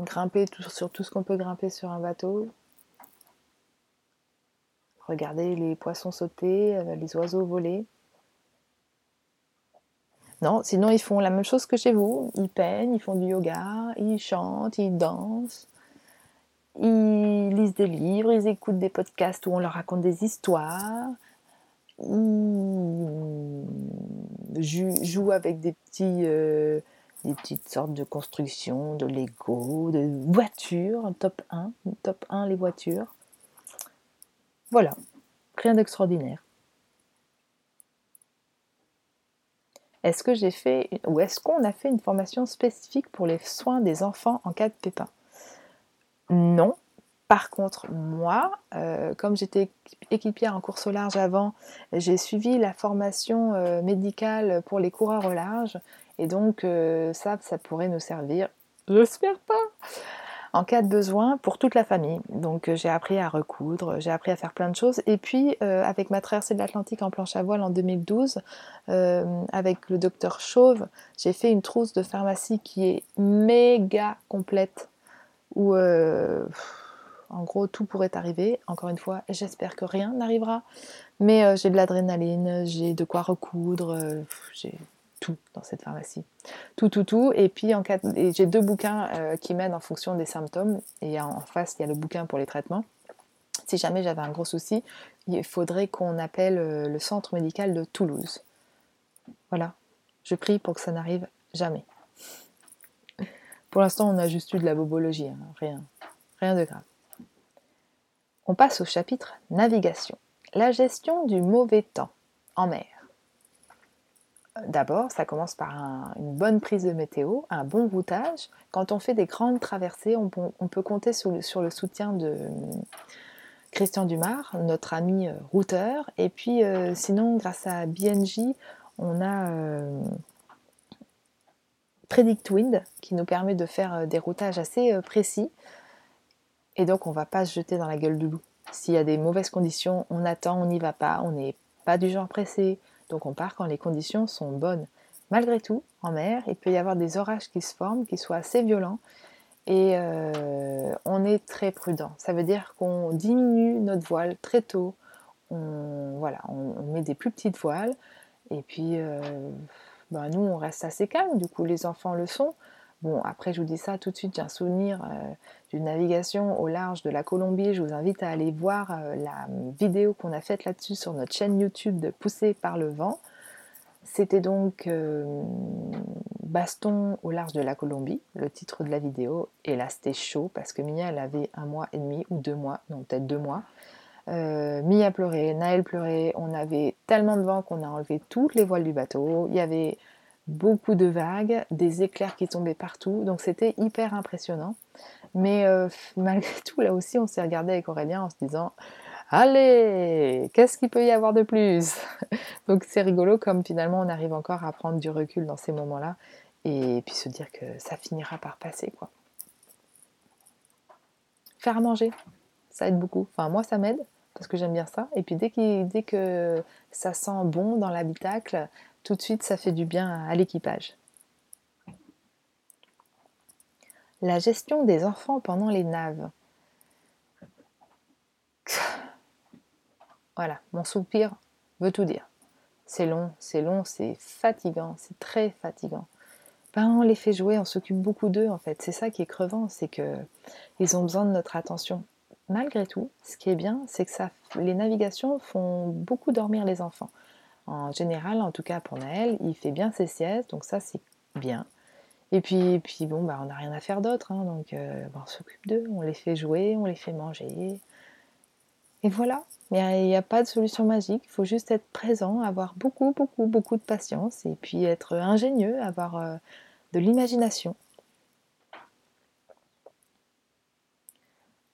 grimper sur tout ce qu'on peut grimper sur un bateau, regarder les poissons sauter, euh, les oiseaux voler. Non, sinon ils font la même chose que chez vous. Ils peignent, ils font du yoga, ils chantent, ils dansent. ils lisent des livres, ils écoutent des podcasts où on leur raconte des histoires, jouent avec des petits... Euh, petites sortes de constructions, de Lego, de voitures, top 1, top 1 les voitures. Voilà, rien d'extraordinaire. Est-ce que j'ai fait ou est-ce qu'on a fait une formation spécifique pour les soins des enfants en cas de pépin Non. Par contre, moi, euh, comme j'étais équipière en course au large avant, j'ai suivi la formation euh, médicale pour les coureurs au large et donc, euh, ça, ça pourrait nous servir, j'espère pas, en cas de besoin pour toute la famille. Donc, j'ai appris à recoudre, j'ai appris à faire plein de choses. Et puis, avec ma traversée de l'Atlantique en planche à voile en 2012, avec le docteur Chauve, j'ai fait une trousse de pharmacie qui est méga complète, où en gros tout pourrait arriver. Encore une fois, j'espère que rien n'arrivera. Mais j'ai de l'adrénaline, j'ai de quoi recoudre, j'ai tout dans cette pharmacie. Tout, tout, tout. Et puis en j'ai deux bouquins euh, qui m'aident en fonction des symptômes. Et en face, il y a le bouquin pour les traitements. Si jamais j'avais un gros souci, il faudrait qu'on appelle euh, le centre médical de Toulouse. Voilà. Je prie pour que ça n'arrive jamais. Pour l'instant, on a juste eu de la bobologie, hein. rien, rien de grave. On passe au chapitre navigation. La gestion du mauvais temps en mer. D'abord, ça commence par une bonne prise de météo, un bon routage. Quand on fait des grandes traversées, on, peut compter sur le, soutien de euh, Christian Dumar, notre ami euh, routeur. Et puis, euh, sinon, grâce à BNJ, on a Predict Wind qui nous permet de faire des routages assez précis. Et donc, on va pas se jeter dans la gueule du loup. S'il y a des mauvaises conditions, on attend, on n'y va pas, on n'est pas du genre pressé, donc on part quand les conditions sont bonnes. Malgré tout, en mer, il peut y avoir des orages qui se forment, qui soient assez violents, et euh, on est très prudent. Ça veut dire qu'on diminue notre voile très tôt. On, voilà, on, met des plus petites voiles, et puis euh, ben, nous, on reste assez calme. Du coup, les enfants le sont. Bon, après, je vous dis ça tout de suite, j'ai un souvenir euh, d'une navigation au large de la Colombie. Je vous invite à aller voir euh, la vidéo qu'on a faite là-dessus sur notre chaîne YouTube de Pousser par le vent. C'était donc euh, Baston au large de la Colombie, le titre de la vidéo. Et là, c'était chaud parce que Mia, elle avait un mois et demi ou deux mois, non, peut-être deux mois. Mia pleurait, Naël pleurait. On avait tellement de vent qu'on a enlevé toutes les voiles du bateau. Il y avait beaucoup de vagues, des éclairs qui tombaient partout, donc c'était hyper impressionnant. Mais euh, [LAUGHS] malgré tout, là aussi, on s'est regardé avec Aurélien en se disant Allez, qu'est-ce qu'il peut y avoir de plus? [LAUGHS] Donc c'est rigolo comme finalement on arrive encore à prendre du recul dans ces moments-là et puis se dire que ça finira par passer quoi. Faire à manger, ça aide beaucoup. Enfin moi ça m'aide parce que j'aime bien ça. Et puis dès, dès que ça sent bon dans l'habitacle, tout de suite, ça fait du bien à l'équipage. La gestion des enfants pendant les naves. Voilà, mon soupir veut tout dire. C'est long, c'est long, c'est fatigant, c'est très fatigant. Ben, on les fait jouer, on s'occupe beaucoup d'eux en fait. C'est ça qui est crevant, c'est que ils ont besoin de notre attention. Malgré tout, ce qui est bien, c'est que les navigations font beaucoup dormir les enfants. En général, en tout cas pour Naël, il fait bien ses siestes, donc ça c'est bien. Et puis, puis bon, bah, on n'a rien à faire d'autre, hein, donc euh, bah, on s'occupe d'eux, on les fait jouer, on les fait manger. Et voilà, il n'y a, pas de solution magique, il faut juste être présent, avoir beaucoup, beaucoup, beaucoup de patience, et puis être ingénieux, avoir euh, de l'imagination.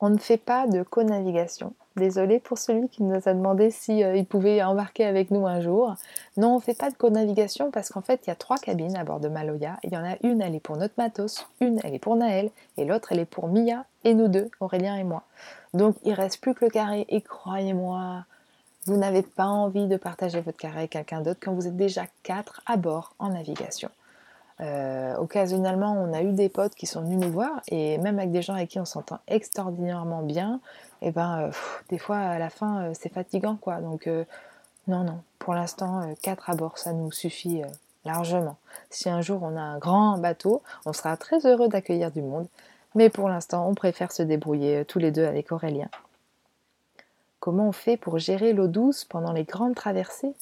On ne fait pas de co-navigation. Désolée pour celui qui nous a demandé si euh, il pouvait embarquer avec nous un jour. Non, on ne fait pas de co-navigation parce qu'en fait, il y a trois cabines à bord de Maloya. Il y en a une, elle est pour notre matos, une, elle est pour Naël, et l'autre, elle est pour Mia et nous deux, Aurélien et moi. Donc, il reste plus que le carré. Et croyez-moi, vous n'avez pas envie de partager votre carré avec quelqu'un d'autre quand vous êtes déjà quatre à bord en navigation. Euh, occasionnellement, on a eu des potes qui sont venus nous voir et même avec des gens avec qui on s'entend extraordinairement bien, et eh ben euh, des fois à la fin euh, c'est fatigant quoi. Donc non non, pour l'instant 4 à bord ça nous suffit largement. Si un jour on a un grand bateau, on sera très heureux d'accueillir du monde, Mais pour l'instant, on préfère se débrouiller tous les deux avec Aurélien. Comment on fait pour gérer l'eau douce pendant les grandes traversées?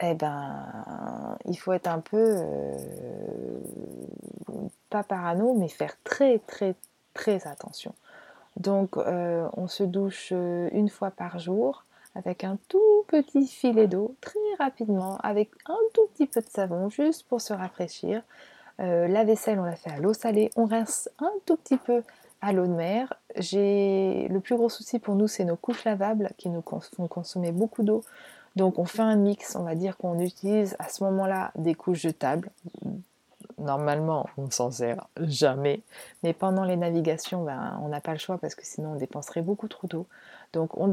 Eh ben, il faut être un peu, euh, pas parano, mais faire très très très attention. Donc, euh, on se douche une fois par jour avec un tout petit filet d'eau, très rapidement, avec un tout petit peu de savon, juste pour se rafraîchir. Euh, la vaisselle, on la fait à l'eau salée. On rince un tout petit peu à l'eau de mer. J'ai le plus gros souci pour nous, c'est nos couches lavables qui nous font consommer beaucoup d'eau. Donc on fait un mix, on va dire qu'on utilise à ce moment-là des couches jetables. Normalement, on ne s'en sert jamais. Mais pendant les navigations, ben, on n'a pas le choix parce que sinon on dépenserait beaucoup trop d'eau. Donc on,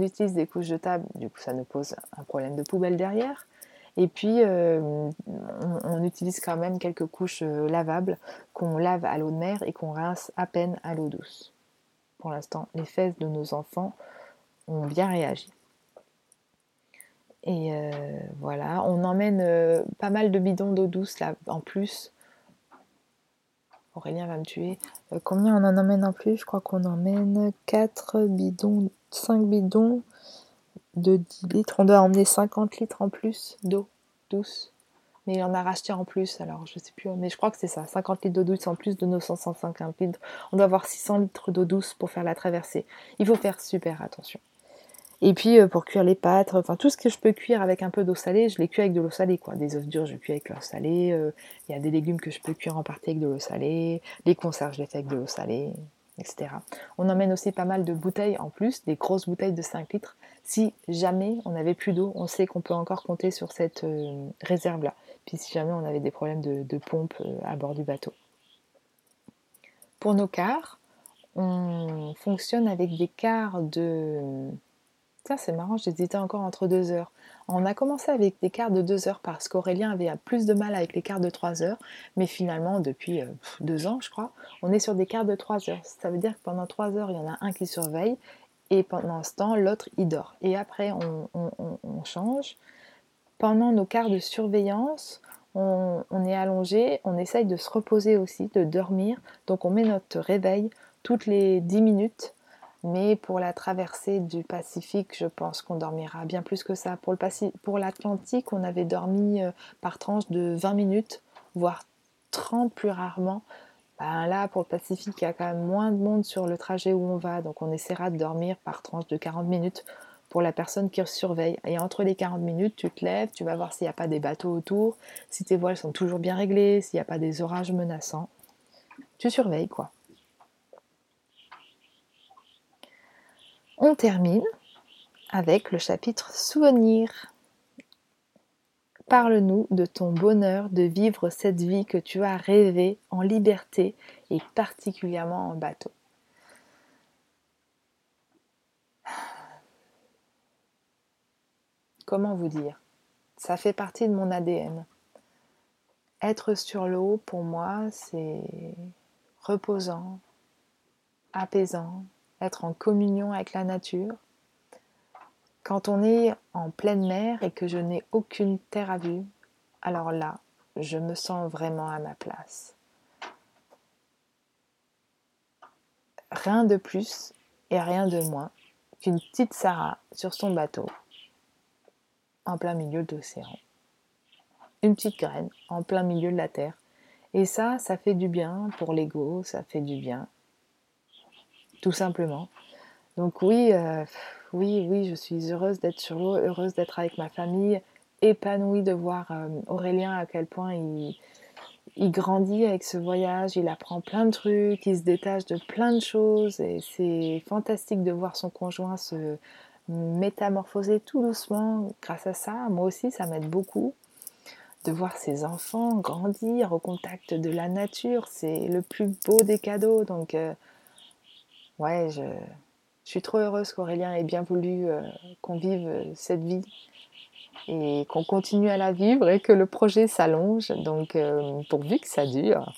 utilise des couches jetables, du coup ça nous pose un problème de poubelle derrière. Et puis, euh, on, utilise quand même quelques couches euh, lavables qu'on lave à l'eau de mer et qu'on rince à peine à l'eau douce. Pour l'instant, les fesses de nos enfants ont bien réagi. Et euh, voilà, on emmène pas mal de bidons d'eau douce là en plus. Aurélien va me tuer. combien on en emmène en plus? Je crois qu'on emmène 4 bidons, 5 bidons de 10 litres. On doit emmener 50 litres en plus d'eau douce. Mais il en a racheté en plus, alors je sais plus, mais je crois que c'est ça, 50 litres d'eau douce en plus de nos 150 litres. On doit avoir 600 litres d'eau douce pour faire la traversée. Il faut faire super attention. Et puis euh, pour cuire les pâtes, enfin tout ce que je peux cuire avec un peu d'eau salée, je les cuis avec de l'eau salée quoi. Des œufs durs, je cuis avec l'eau salée. Euh, il y a des légumes que je peux cuire en partie avec de l'eau salée. Les conserves, je les fais avec de l'eau salée etc. On emmène aussi pas mal de bouteilles en plus, des grosses bouteilles de 5 litres. Si jamais on n'avait plus d'eau, on sait qu'on peut encore compter sur cette euh, réserve-là. Puis si jamais on avait des problèmes de, pompe à bord du bateau. Pour nos quarts, on fonctionne avec des quarts de... C'est marrant, j'hésitais encore entre deux heures. On a commencé avec des quarts de 2 heures parce qu'Aurélien avait plus de mal avec les quarts de 3 heures, mais finalement, depuis 2 euh, ans, je crois, on est sur des quarts de 3 heures. Ça veut dire que pendant 3 heures, il y en a un qui surveille, et pendant ce temps, l'autre, il dort. Et après, on, change. Pendant nos quarts de surveillance, on, est allongé, on essaye de se reposer aussi, de dormir. Donc on met notre réveil toutes les 10 minutes mais pour la traversée du Pacifique, je pense qu'on dormira bien plus que ça. Pour l'Atlantique, on avait dormi euh, par tranche de 20 minutes, voire 30 plus rarement. Ben là, pour le Pacifique, il y a quand même moins de monde sur le trajet où on va, donc on essaiera de dormir par tranche de 40 minutes pour la personne qui surveille. Et entre les 40 minutes, tu te lèves, tu vas voir s'il n'y a pas des bateaux autour, si tes voiles sont toujours bien réglées, s'il n'y a pas des orages menaçants. Tu surveilles quoi. On termine avec le chapitre Souvenir. Parle-nous de ton bonheur de vivre cette vie que tu as rêvée en liberté et particulièrement en bateau. Comment vous dire? Ça fait partie de mon ADN. Être sur l'eau, pour moi, c'est reposant, apaisant, être en communion avec la nature. Quand on est en pleine mer et que je n'ai aucune terre à vue, alors là, je me sens vraiment à ma place. Rien de plus et rien de moins qu'une petite Sarah sur son bateau, en plein milieu de l'océan. Une petite graine en plein milieu de la terre. Et ça, ça fait du bien pour l'ego, ça fait du bien tout simplement. Donc oui, euh, oui, oui, je suis heureuse d'être sur l'eau, heureuse d'être avec ma famille, épanouie de voir euh, Aurélien à quel point il, grandit avec ce voyage, il apprend plein de trucs, il se détache de plein de choses et c'est fantastique de voir son conjoint se métamorphoser tout doucement grâce à ça. Moi aussi, ça m'aide beaucoup de voir ses enfants grandir au contact de la nature, c'est le plus beau des cadeaux. Donc euh, ouais, je, suis trop heureuse qu'Aurélien ait bien voulu euh, qu'on vive euh, cette vie et qu'on continue à la vivre et que le projet s'allonge. Donc, euh, pourvu que ça dure.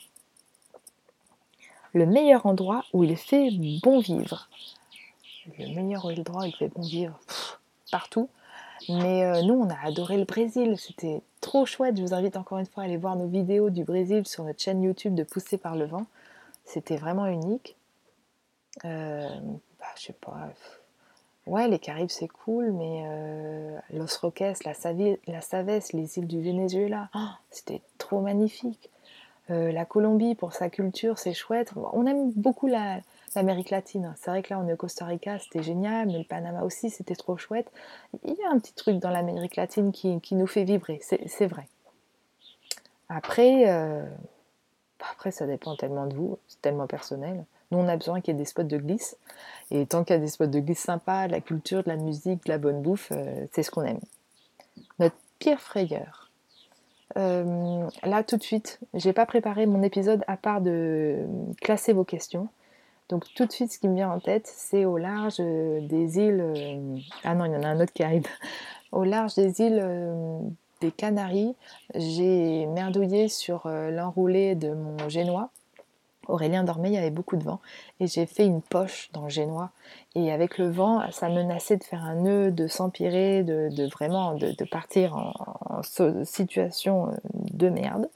Le meilleur endroit où il fait bon vivre. Le meilleur endroit où il fait bon vivre. partout. Mais nous, on a adoré le Brésil. C'était trop chouette. Je vous invite encore une fois à aller voir nos vidéos du Brésil sur notre chaîne YouTube de Pousser par le vent C'était vraiment unique. Euh, bah, je sais pas. Ouais, les Caraïbes c'est cool, mais euh, Los Roques, la, la Savès, les îles du Venezuela, oh, c'était trop magnifique. Euh, la Colombie pour sa culture, c'est chouette. On aime beaucoup l'Amérique latine. C'est vrai que là on est au Costa Rica, c'était génial, mais le Panama aussi, c'était trop chouette. Il y a un petit truc dans l'Amérique latine qui, qui, nous fait vibrer, c'est vrai. Après, euh, après, ça dépend tellement de vous, c'est tellement personnel. Nous, on a besoin qu'il y ait des spots de glisse. Et tant qu'il y a des spots de glisse sympas, la culture, de la musique, de la bonne bouffe, euh, c'est ce qu'on aime. Notre pire frayeur. Euh, là, tout de suite, j'ai pas préparé mon épisode à part de classer vos questions. Donc, tout de suite, ce qui me vient en tête, c'est au large des îles. Ah non, il y en a un autre qui arrive. [LAUGHS] Au large des îles des Canaries, j'ai merdouillé sur euh, l'enroulé de mon génois. Aurélien dormait, il y avait beaucoup de vent, et j'ai fait une poche dans le génois. Et avec le vent, ça menaçait de faire un nœud, de s'empirer, de, vraiment de, partir en, situation euh, de merde.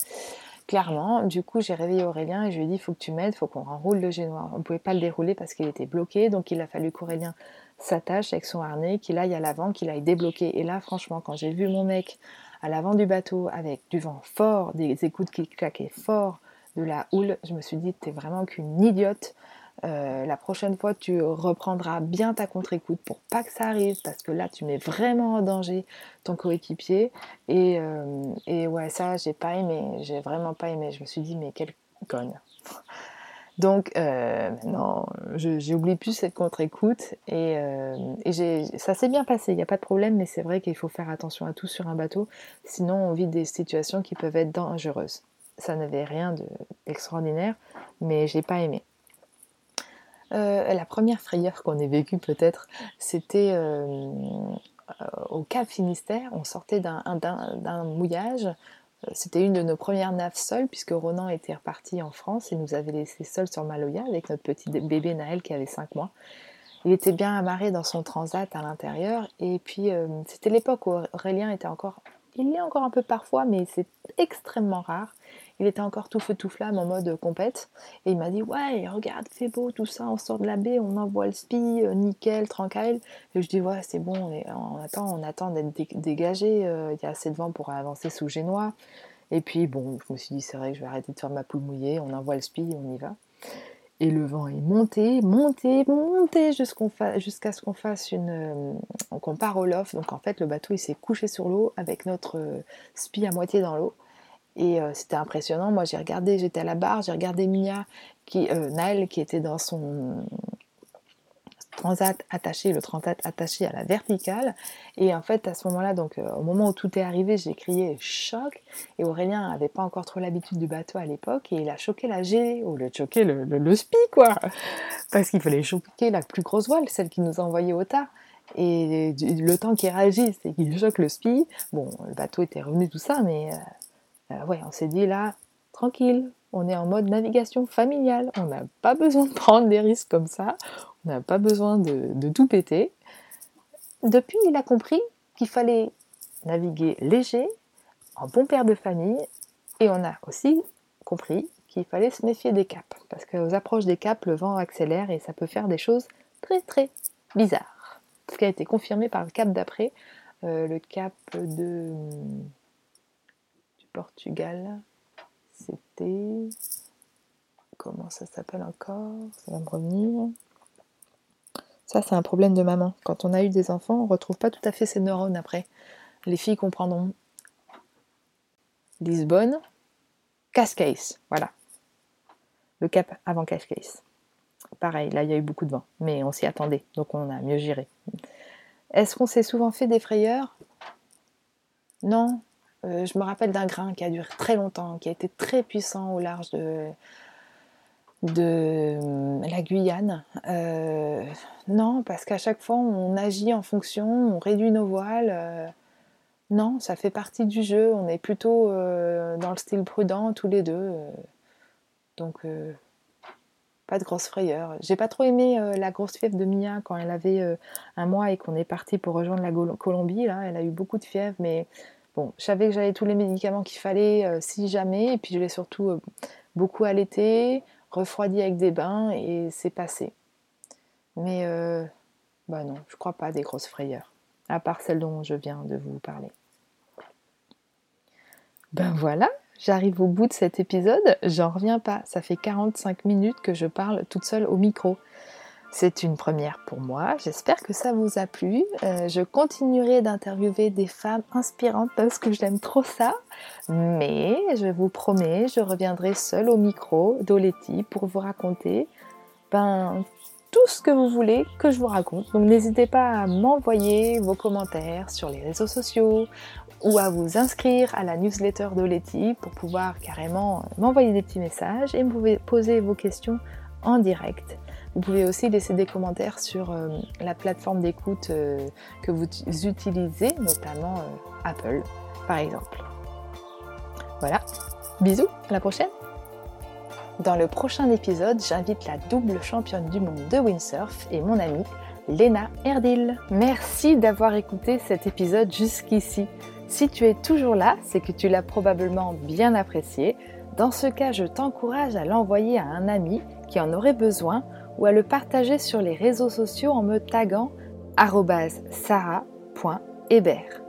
Clairement, du coup, j'ai réveillé Aurélien et je lui ai dit faut que tu m'aides, faut qu'on enroule le génois. On ne pouvait pas le dérouler parce qu'il était bloqué, donc il a fallu qu'Aurélien s'attache avec son harnais, qu'il aille à l'avant, qu'il aille débloquer. Et là, franchement, quand j'ai vu mon mec à l'avant du bateau avec du vent fort, des écoutes qui claquaient fort, de la houle, je me suis dit, t'es vraiment qu'une idiote. Euh, la prochaine fois, tu reprendras bien ta contre-écoute pour pas que ça arrive, parce que là, tu mets vraiment en danger ton coéquipier. Et, euh, et ouais, ça, j'ai pas aimé, j'ai vraiment pas aimé. Je me suis dit, mais quelle conne. Donc euh, j'ai oublié plus cette contre-écoute et, euh, ça s'est bien passé, il n'y a pas de problème, mais c'est vrai qu'il faut faire attention à tout sur un bateau, sinon on vit des situations qui peuvent être dangereuses. Ça n'avait rien d'extraordinaire, mais j'ai pas aimé. Euh, la première frayeur qu'on ait vécue peut-être, c'était au Cap Finistère. On sortait d'un mouillage c'était une de nos premières naves seules, puisque Ronan était reparti en France et nous avait laissé seuls sur Maloya avec notre petit bébé Naël qui avait 5 mois. Il était bien amarré dans son transat à l'intérieur, et puis euh, c'était l'époque où Aurélien était encore. Il a encore un peu parfois, mais c'est extrêmement rare. Il était encore tout feu tout flamme en mode compète. Et il m'a dit Ouais, regarde, fait beau, tout ça, on sort de la baie, on envoie le spi, euh, nickel, tranquille. Et je dis Ouais, c'est bon, on, attend, on attend d'être dégagé. Euh, il y a assez de vent pour avancer sous Génois. Et puis bon, je me suis dit C'est vrai que je vais arrêter de faire ma poule mouillée, on envoie le spi, on y va. Et le vent est monté, monté, monté jusqu'à ce qu'on fasse une. Euh, qu'on part au loft. Donc en fait, le bateau il s'est couché sur l'eau avec notre spi à moitié dans l'eau. Et euh, c'était impressionnant. Moi, j'ai regardé, j'étais à la barre, j'ai regardé Mia, qui, euh, Naël, qui était dans son transat attaché, le transat attaché à la verticale. Et en fait, à ce moment-là, donc euh, au moment où tout est arrivé, j'ai crié choc. Et Aurélien n'avait pas encore trop l'habitude du bateau à l'époque, et il a choqué la G, ou le choqué le, le, spi, quoi. Parce qu'il fallait choquer la plus grosse voile, celle qui nous envoyait au tas. Et le temps qu'il réagisse et qu'il choque le spi, bon, le bateau était revenu tout ça, mais euh, ouais, on s'est dit là, tranquille, on est en mode navigation familiale, on n'a pas besoin de prendre des risques comme ça, on n'a pas besoin de, tout péter. Depuis, il a compris qu'il fallait naviguer léger, en bon père de famille, et on a aussi compris qu'il fallait se méfier des caps, parce qu'aux approches des caps, le vent accélère et ça peut faire des choses très très bizarres. Ce qui a été confirmé par le cap d'après, euh, le cap de Portugal, c'était. Comment ça s'appelle encore? Ça va me revenir. Ça, c'est un problème de maman. Quand on a eu des enfants, on ne retrouve pas tout à fait ses neurones après. Les filles comprendront. Lisbonne, Cascais, voilà. Le cap avant Cascais. Pareil, là, il y a eu beaucoup de vent, mais on s'y attendait, donc on a mieux géré. Est-ce qu'on s'est souvent fait des frayeurs? Non, euh, je me rappelle d'un grain qui a duré très longtemps, qui a été très puissant au large de, euh, la Guyane. Euh, non, parce qu'à chaque fois, on agit en fonction, on réduit nos voiles. non, ça fait partie du jeu. On est plutôt dans le style prudent tous les deux. donc, pas de grosse frayeur. J'ai pas trop aimé la grosse fièvre de Mia quand elle avait un mois et qu'on est parti pour rejoindre la Colombie. Là, elle a eu beaucoup de fièvre, mais Bon, je savais que j'avais tous les médicaments qu'il fallait euh, si jamais, et puis je l'ai surtout euh, beaucoup allaité. refroidi avec des bains et c'est passé. Mais euh, bah non, je crois pas des grosses frayeurs, à part celle dont je viens de vous parler. Ben voilà, j'arrive au bout de cet épisode, j'en reviens pas, ça fait 45 minutes que je parle toute seule au micro. C'est une première pour moi, j'espère que ça vous a plu. Euh, je continuerai d'interviewer des femmes inspirantes parce que j'aime trop ça. Mais je vous promets, je reviendrai seule au micro d'Oleti pour vous raconter ben, tout ce que vous voulez que je vous raconte. Donc n'hésitez pas à m'envoyer vos commentaires sur les réseaux sociaux ou à vous inscrire à la newsletter d'Oleti pour pouvoir carrément m'envoyer des petits messages et me poser vos questions en direct. Vous pouvez aussi laisser des commentaires sur euh, la plateforme d'écoute euh, que vous utilisez, notamment euh, Apple par exemple. Voilà, bisous, à la prochaine Dans le prochain épisode, j'invite la double championne du monde de windsurf et mon amie Lena Erdil. Merci d'avoir écouté cet épisode jusqu'ici. Si tu es toujours là, c'est que tu l'as probablement bien apprécié. Dans ce cas, je t'encourage à l'envoyer à un ami qui en aurait besoin ou à le partager sur les réseaux sociaux en me taguant sarah.hébert.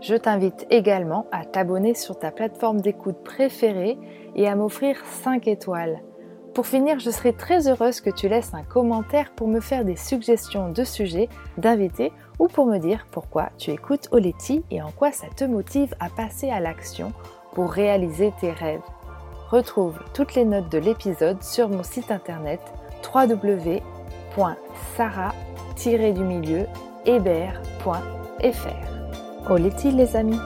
Je t'invite également à t'abonner sur ta plateforme d'écoute préférée et à m'offrir 5 étoiles. Pour finir, je serai très heureuse que tu laisses un commentaire pour me faire des suggestions de sujets, d'invités ou pour me dire pourquoi tu écoutes Oleti et en quoi ça te motive à passer à l'action pour réaliser tes rêves. Retrouve toutes les notes de l'épisode sur mon site internet www.sarah-hébert.fr. Oleti les amis?